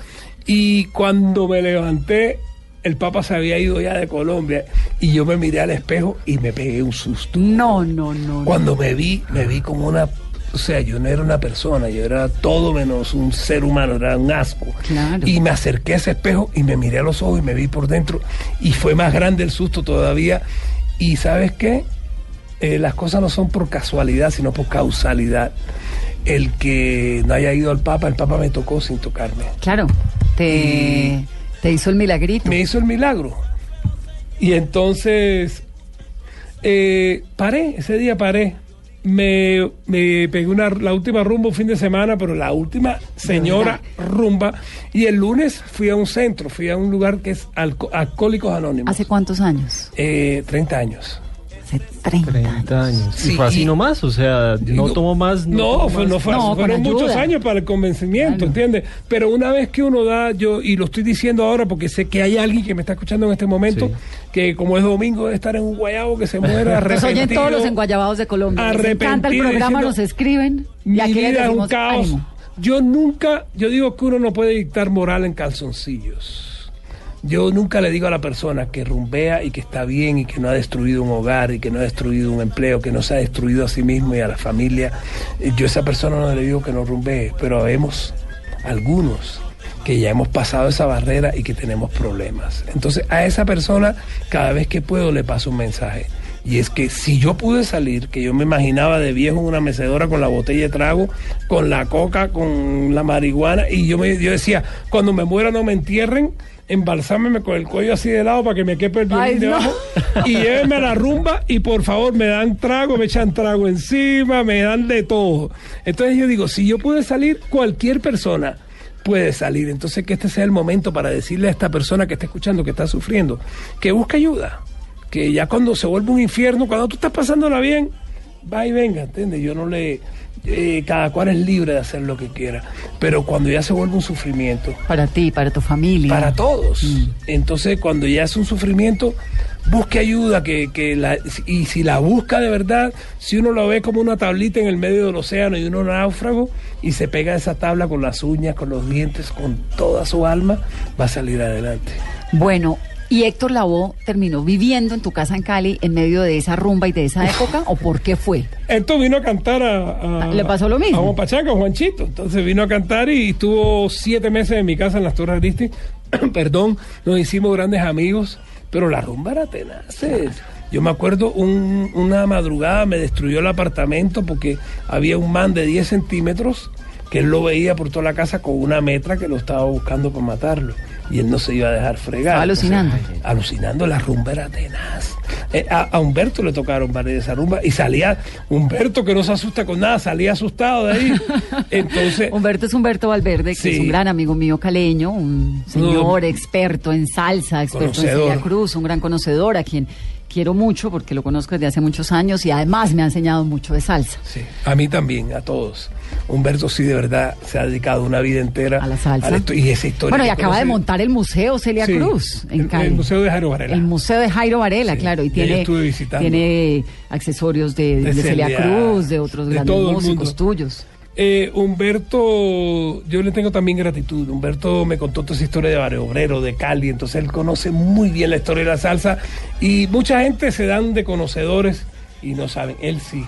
Y cuando me levanté, el Papa se había ido ya de Colombia y yo me miré al espejo y me pegué un susto. No, no, no. Cuando me vi, me vi como una, o sea, yo no era una persona, yo era todo menos un ser humano, era un asco. Claro. Y me acerqué a ese espejo y me miré a los ojos y me vi por dentro y fue más grande el susto todavía. Y sabes qué? Eh, las cosas no son por casualidad, sino por causalidad. El que no haya ido al Papa, el Papa me tocó sin tocarme. Claro, te, te hizo el milagrito. Me hizo el milagro. Y entonces eh, paré, ese día paré. Me, me pegué una, la última rumba un fin de semana, pero la última señora rumba. Y el lunes fui a un centro, fui a un lugar que es Alco- Alcohólicos Anónimos. ¿Hace cuántos años? Eh, 30 años. Hace 30, 30 años. Sí, y fue así y- nomás, o sea, no, tomó más. No, tomó fue, más. no fue, No, con fueron muchos ayuda. años para el convencimiento, ¿entiendes? Pero una vez que uno da, yo, y lo estoy diciendo ahora porque sé que hay alguien que me está escuchando en este momento, Sí. que como es domingo debe estar en un guayabo que se muera Nos oyen arrepentido. todos los enguayabados de Colombia. Les encanta el arrepentido, programa, diciendo, nos escriben. Y aquí les vida es un caos. ánimo. Yo nunca, yo digo que uno no puede dictar moral en calzoncillos. Yo nunca le digo a la persona que rumbea y que está bien y que no ha destruido un hogar y que no ha destruido un empleo, que no se ha destruido a sí mismo y a la familia. eh, Yo a esa persona no le digo que no rumbee, pero vemos algunos que ya hemos pasado esa barrera y que tenemos problemas. Entonces a esa persona cada vez que puedo le paso un mensaje. Y es que si yo pude salir, que yo me imaginaba de viejo en una mecedora con la botella de trago, con la coca, con la marihuana, y yo, me, yo decía, cuando me muera no me entierren, embalsámeme con el cuello así de lado para que me quepe el violín no. debajo, y llévenme a la rumba y por favor me dan trago, me echan trago encima, me dan de todo. Entonces yo digo, si yo pude salir, cualquier persona puede salir. Entonces que este sea el momento para decirle a esta persona que está escuchando, que está sufriendo, que busque ayuda. Que ya cuando se vuelve un infierno, cuando tú estás pasándola bien, va y venga, ¿entiendes? Yo no le... eh, cada cual es libre de hacer lo que quiera. Pero cuando ya se vuelve un sufrimiento, Para ti, para tu familia. para todos. Entonces, cuando ya es un sufrimiento, busque ayuda, que, que la, y si la busca de verdad, si uno lo ve como una tablita en el medio del océano y uno náufrago y se pega a esa tabla con las uñas, con los dientes, con toda su alma, va a salir adelante. Bueno, ¿y Héctor Lavoe terminó viviendo en tu casa en Cali en medio de esa rumba y de esa época? ¿O por qué fue? Esto vino a cantar a, a- ¿Le pasó lo mismo? A Juan Pachaca, a Juanchito. Entonces vino a cantar y estuvo siete meses en mi casa en las Torres Aristi. Perdón, nos hicimos grandes amigos, pero la rumba era tenaces. Yo me acuerdo un- una madrugada me destruyó el apartamento porque había un man de 10 centímetros que él lo veía por toda la casa con una metra que lo estaba buscando para matarlo. Y él no se iba a dejar fregar. Alucinando. Alucinando, la rumba era tenaz. Eh, a, a Humberto le tocaron varias de esa rumba y salía Humberto que no se asusta con nada, salía asustado de ahí. Entonces, Humberto es Humberto Valverde, que Sí. es un gran amigo mío caleño, un señor experto en salsa, experto en. Celia Cruz, un gran conocedor a quien quiero mucho porque lo conozco desde hace muchos años y además me ha enseñado mucho de salsa. sí, a mí también, a todos. Humberto sí de verdad se ha dedicado una vida entera A la salsa. y esa historia. Bueno, y acaba de montar el Museo Celia Sí, Cruz en el- Cali. el Museo de Jairo Varela. El Museo de Jairo Varela, Sí, claro, y tiene, tiene accesorios de, De de Celia Celia, Cruz, de otros de grandes músicos tuyos. Eh, Humberto, yo le tengo también gratitud. Humberto me contó toda esa historia de Barrio Obrero, de Cali, entonces él conoce muy bien la historia de la salsa y mucha gente se dan de conocedores y no saben, él sí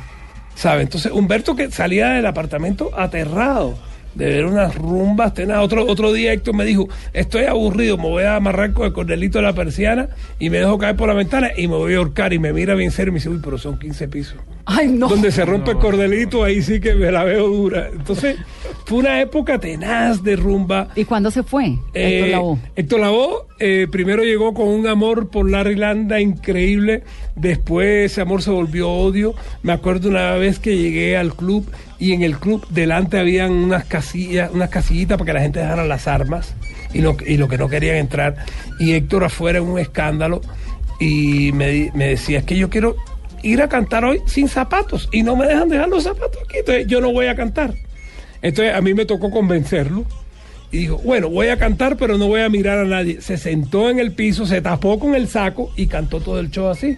sabe. Entonces Humberto que salía del apartamento aterrado de ver unas rumbas tenadas. Otro, otro día Héctor me dijo, estoy aburrido, me voy a amarrar con el cordelito de la persiana y me dejo caer por la ventana y me voy a ahorcar y me mira bien serio y me dice, uy, pero son 15 pisos. Ay, no. Donde se rompe el cordelito, ahí sí que me la veo dura. Entonces, fue una época tenaz de rumba. ¿Y cuándo se fue Héctor Eh, Lavoe? Héctor Lavoe, eh, primero llegó con un amor por la Irlanda increíble, después ese amor se volvió odio. Me acuerdo una vez que llegué al club y en el club delante habían unas casillas, unas casillitas para que la gente dejara las armas y lo, y lo que no querían entrar. Y Héctor afuera en un escándalo y me, me decía, es que yo quiero ir a cantar hoy sin zapatos y no me dejan dejar los zapatos aquí, entonces yo no voy a cantar. Entonces a mí me tocó convencerlo y dijo, bueno, voy a cantar pero no voy a mirar a nadie. Se sentó en el piso, se tapó con el saco y cantó todo el show así.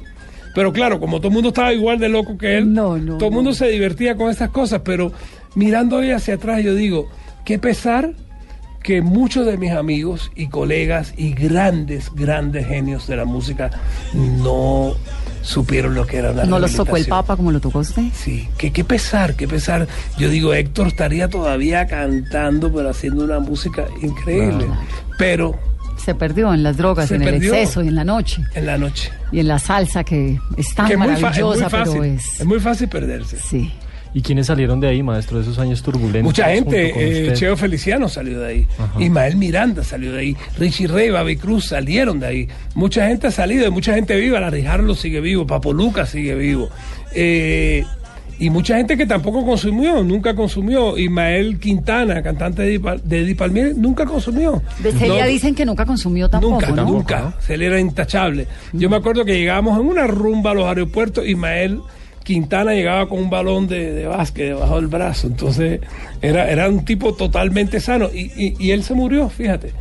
Pero claro, como todo el mundo estaba igual de loco que él, todo el mundo se divertía con esas cosas, pero mirando hoy hacia atrás yo digo, qué pesar que muchos de mis amigos y colegas y grandes, grandes genios de la música no supieron lo que era una ¿No los tocó el. Papa como lo tocó usted? Sí, que qué pesar, qué pesar. Yo digo, Héctor estaría todavía cantando, pero haciendo una música increíble. Pero Se perdió en las drogas, en el exceso y en la noche. en la noche. Y en la salsa que es tan que es muy, fa- es muy maravillosa, fácil. pero es... es muy fácil perderse. Sí. ¿Y quiénes salieron de ahí, maestro, de esos años turbulentos? Mucha gente, eh? Cheo Feliciano salió de ahí, Ajá. Ismael Miranda salió de ahí, Richie Rey, Babi Cruz salieron de ahí. Mucha gente ha salido, y mucha gente viva, la Rijardo sigue vivo, Papo Lucas sigue vivo. Eh, Y mucha gente que tampoco consumió, nunca consumió. Ismael Quintana, cantante de de Eddie Palmieri, nunca consumió. De Celia No, dicen que nunca consumió tampoco, Nunca, ¿no? nunca. Celia era intachable. Yo me acuerdo que llegábamos en una rumba a los aeropuertos, Ismael Quintana llegaba con un balón de, de básquet debajo del brazo. Entonces, era, era un tipo totalmente sano. Y, y- y él se murió, fíjate.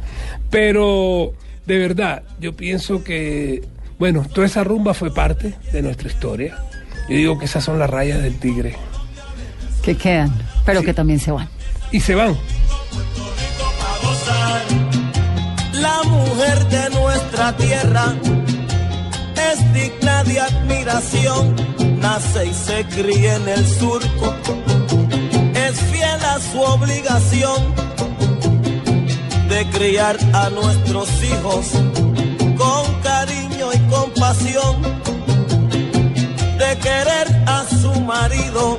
Pero, de verdad, yo pienso que, bueno, toda esa rumba fue parte de nuestra historia. Yo digo que esas son las rayas del tigre. Que quedan, pero que también se van. Y se van. La mujer de nuestra tierra es digna de admiración, nace y se cría en el surco, es fiel a su obligación de criar a nuestros hijos con cariño y compasión, de querer a su marido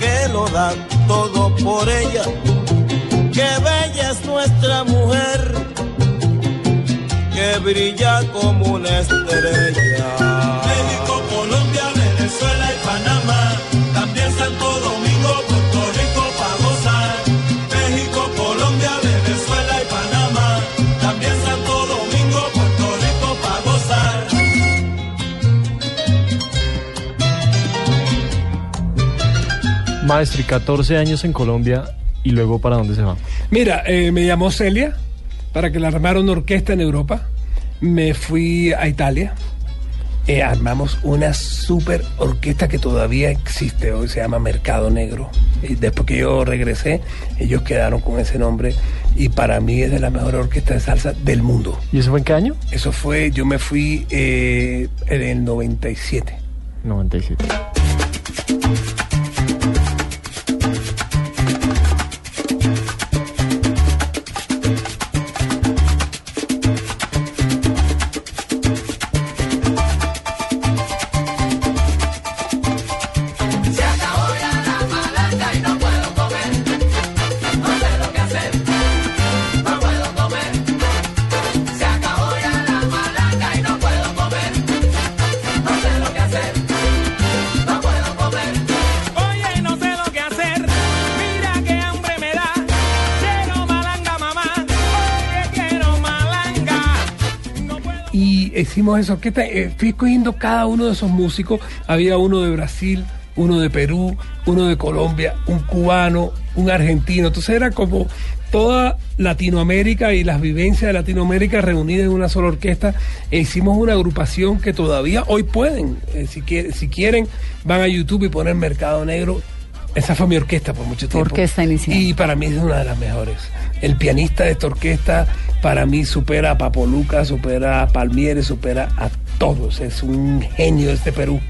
que lo da todo por ella. Qué bella es nuestra mujer, que brilla como una estrella. Maestro, y 14 años en Colombia y luego para dónde se va. Mira, eh, me llamó Celia para que la armara una orquesta en Europa. Me fui a Italia. Eh, armamos una super orquesta que todavía existe hoy, se llama Mercado Negro. Y después que yo regresé, ellos quedaron con ese nombre y para mí es de la mejor orquesta de salsa del mundo. ¿Y eso fue en qué año? Eso fue, yo me fui eh, en el 97. 97. Esa orquesta. eh, fui escogiendo cada uno de esos músicos. Había uno de Brasil, uno de Perú, uno de Colombia, un cubano, un argentino. Entonces era como toda Latinoamérica y las vivencias de Latinoamérica reunidas en una sola orquesta. E hicimos una agrupación que todavía hoy pueden, eh, si, quiere- si quieren, van a YouTube y ponen Mercado Negro. Esa fue mi orquesta por mucho tiempo. Orquesta inicial. Y para mí es una de las mejores. El pianista de esta orquesta para mí supera a Papo Luca, supera a Palmieri, supera a todos. Es un genio de este Perú.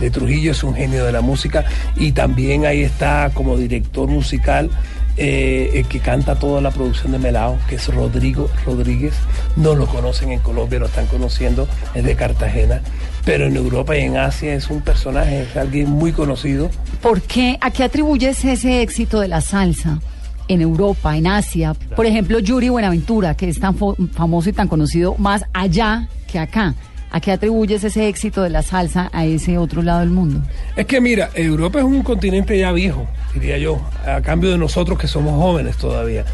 De Trujillo es un genio de la música y también ahí está como director musical eh, el que canta toda la producción de Melao, que es Rodrigo Rodríguez. No lo conocen en Colombia, lo están conociendo, es de Cartagena, pero en Europa y en Asia es un personaje, es alguien muy conocido. ¿Por qué? ¿A qué atribuyes ese éxito de la salsa en Europa, en Asia? Por ejemplo, Yuri Buenaventura, que es tan famoso y tan conocido más allá que acá. ¿A qué atribuyes ese éxito de la salsa a ese otro lado del mundo? Es que mira, Europa es un continente ya viejo, diría yo, a cambio de nosotros que somos jóvenes todavía.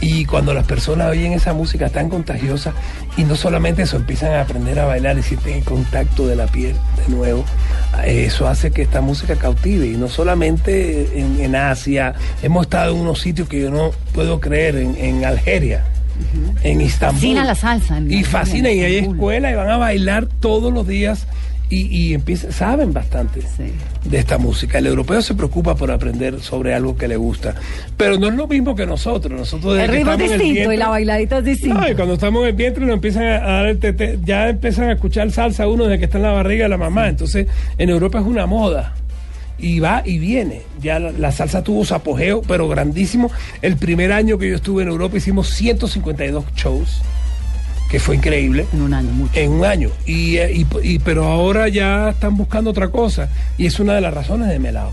Y cuando las personas oyen esa música tan contagiosa, y no solamente eso, empiezan a aprender a bailar y sienten el contacto de la piel de nuevo, eh, eso hace que esta música cautive. Y no solamente en, en Asia, hemos estado en unos sitios que yo no puedo creer, en, en Algeria, en Istambul. Fascina la salsa. en- Y fascina, y hay escuelas y van a bailar todos los días y, y empiezan, saben bastante de esta música. El europeo se preocupa por aprender sobre algo que le gusta, pero no es lo mismo que nosotros. Nosotros desde El ritmo es distinto y vientre- la bailadita es distinta. no, y cuando estamos en el vientre nos empiezan a dar el tete, ya empiezan a escuchar salsa uno desde que está en la barriga de la mamá. Entonces, en Europa es una moda. Y va y viene. Ya la, la salsa tuvo su apogeo, pero grandísimo. El primer año que yo estuve en Europa hicimos 152 shows, que fue increíble. En un año, mucho. En un año. Y, eh, y- y- pero ahora ya están buscando otra cosa. Y es una de las razones de Melao.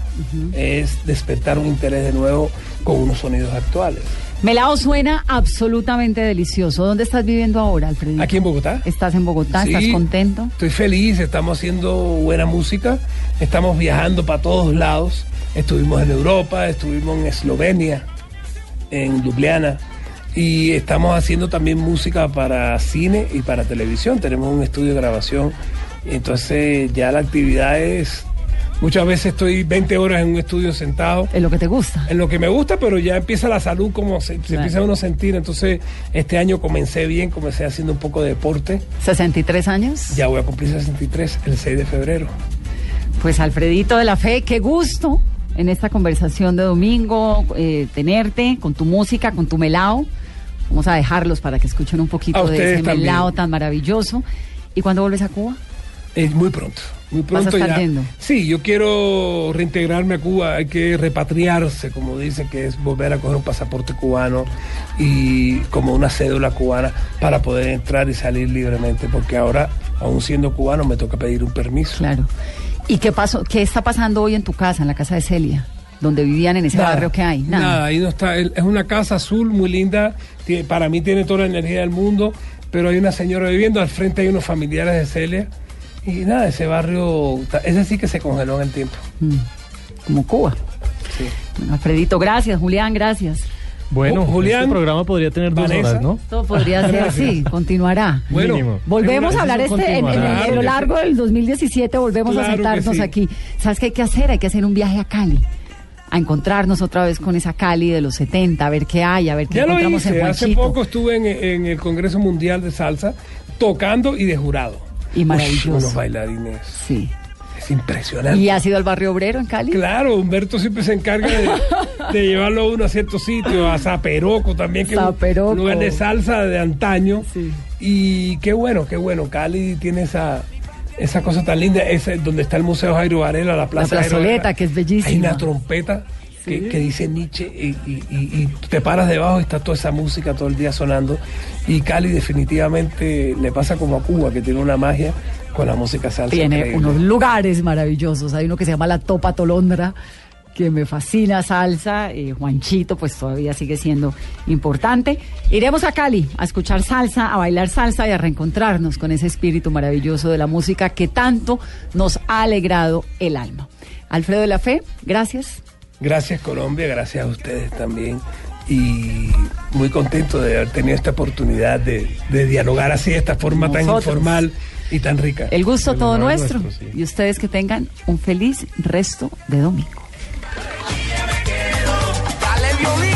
Es despertar un interés de nuevo con unos sonidos actuales. Melao suena absolutamente delicioso. ¿Dónde estás viviendo ahora, Alfredito? Aquí en Bogotá. ¿Estás en Bogotá? Sí, ¿Estás contento? Estoy feliz, estamos haciendo buena música, estamos viajando para todos lados. Estuvimos en Europa, estuvimos en Eslovenia, en Ljubljana y estamos haciendo también música para cine y para televisión. Tenemos un estudio de grabación, entonces ya la actividad es Muchas veces estoy 20 horas en un estudio sentado. En lo que te gusta. En lo que me gusta, pero ya empieza la salud como se, se Claro. empieza uno a sentir. Entonces, este año comencé bien, comencé haciendo un poco de deporte. ¿63 años? Ya voy a cumplir 63 el 6 de febrero. Pues Alfredito de la Fe, qué gusto en esta conversación de domingo eh, tenerte con tu música, con tu melao. Vamos a dejarlos para que escuchen un poquito A de ese melao tan maravilloso. ¿Y cuándo vuelves a Cuba? Es muy pronto. Muy Vas a pronto estar ya. yendo. Sí, yo quiero reintegrarme a Cuba. Hay que repatriarse, como dice, que es volver a coger un pasaporte cubano y como una cédula cubana para poder entrar y salir libremente. Porque ahora, aún siendo cubano, me toca pedir un permiso. Claro. ¿Y qué pasó? ¿Qué está pasando hoy en tu casa, en la casa de Celia, donde vivían en ese Nada, barrio que hay? Nada. ahí no está. Es una casa azul muy linda. Para mí tiene toda la energía del mundo. Pero hay una señora viviendo. Al frente hay unos familiares de Celia. Y nada, ese barrio, ese sí que se congeló en el tiempo. Mm, Como Cuba. Sí. Bueno, Alfredito, gracias. Julián, gracias. Bueno, Ju- Julián, este programa podría tener dos Vanessa. horas, ¿no? Todo podría ser así, continuará. Bueno, Mínimo. Volvemos a hablar este en, en- continuará. en lo largo del 2017, volvemos Claro a sentarnos sí. aquí. ¿Sabes qué hay que hacer? Hay que hacer un viaje a Cali. A encontrarnos otra vez con esa Cali de los 70, a ver qué hay, a ver qué Ya lo encontramos hice, en hace poco estuve en, en el Congreso Mundial de Salsa tocando y de jurado. Y maravilloso. Unos bailarines. Sí. Es impresionante. ¿Y has ido al barrio obrero en Cali? Claro, Humberto siempre se encarga de, de llevarlo a uno a ciertos sitios, a Zaperoco también, que es un Zaperoco. lugar de salsa de antaño. Sí. Y qué bueno, qué bueno. Cali tiene esa, esa cosa tan linda, ese, donde está el Museo Jairo Varela, la plaza La plazoleta, Varela. que es bellísima. Hay una trompeta que, que dice Nietzsche y, y- y- y te paras debajo y está toda esa música todo el día sonando. Y Cali definitivamente le pasa como a Cuba, que tiene una magia con la música salsa. Tiene increíble. unos lugares maravillosos. Hay uno que se llama La Topa Tolondra, que me fascina salsa. Eh, Juanchito, pues todavía sigue siendo importante. Iremos a Cali a escuchar salsa, a bailar salsa y a reencontrarnos con ese espíritu maravilloso de la música que tanto nos ha alegrado el alma. Alfredo de la Fe, gracias. Gracias Colombia, gracias a ustedes también. Y muy contento de haber tenido esta oportunidad de, de dialogar así, de esta forma tan informal y tan rica. El gusto El todo nuestro. nuestro, sí. Y ustedes que tengan un feliz resto de domingo. your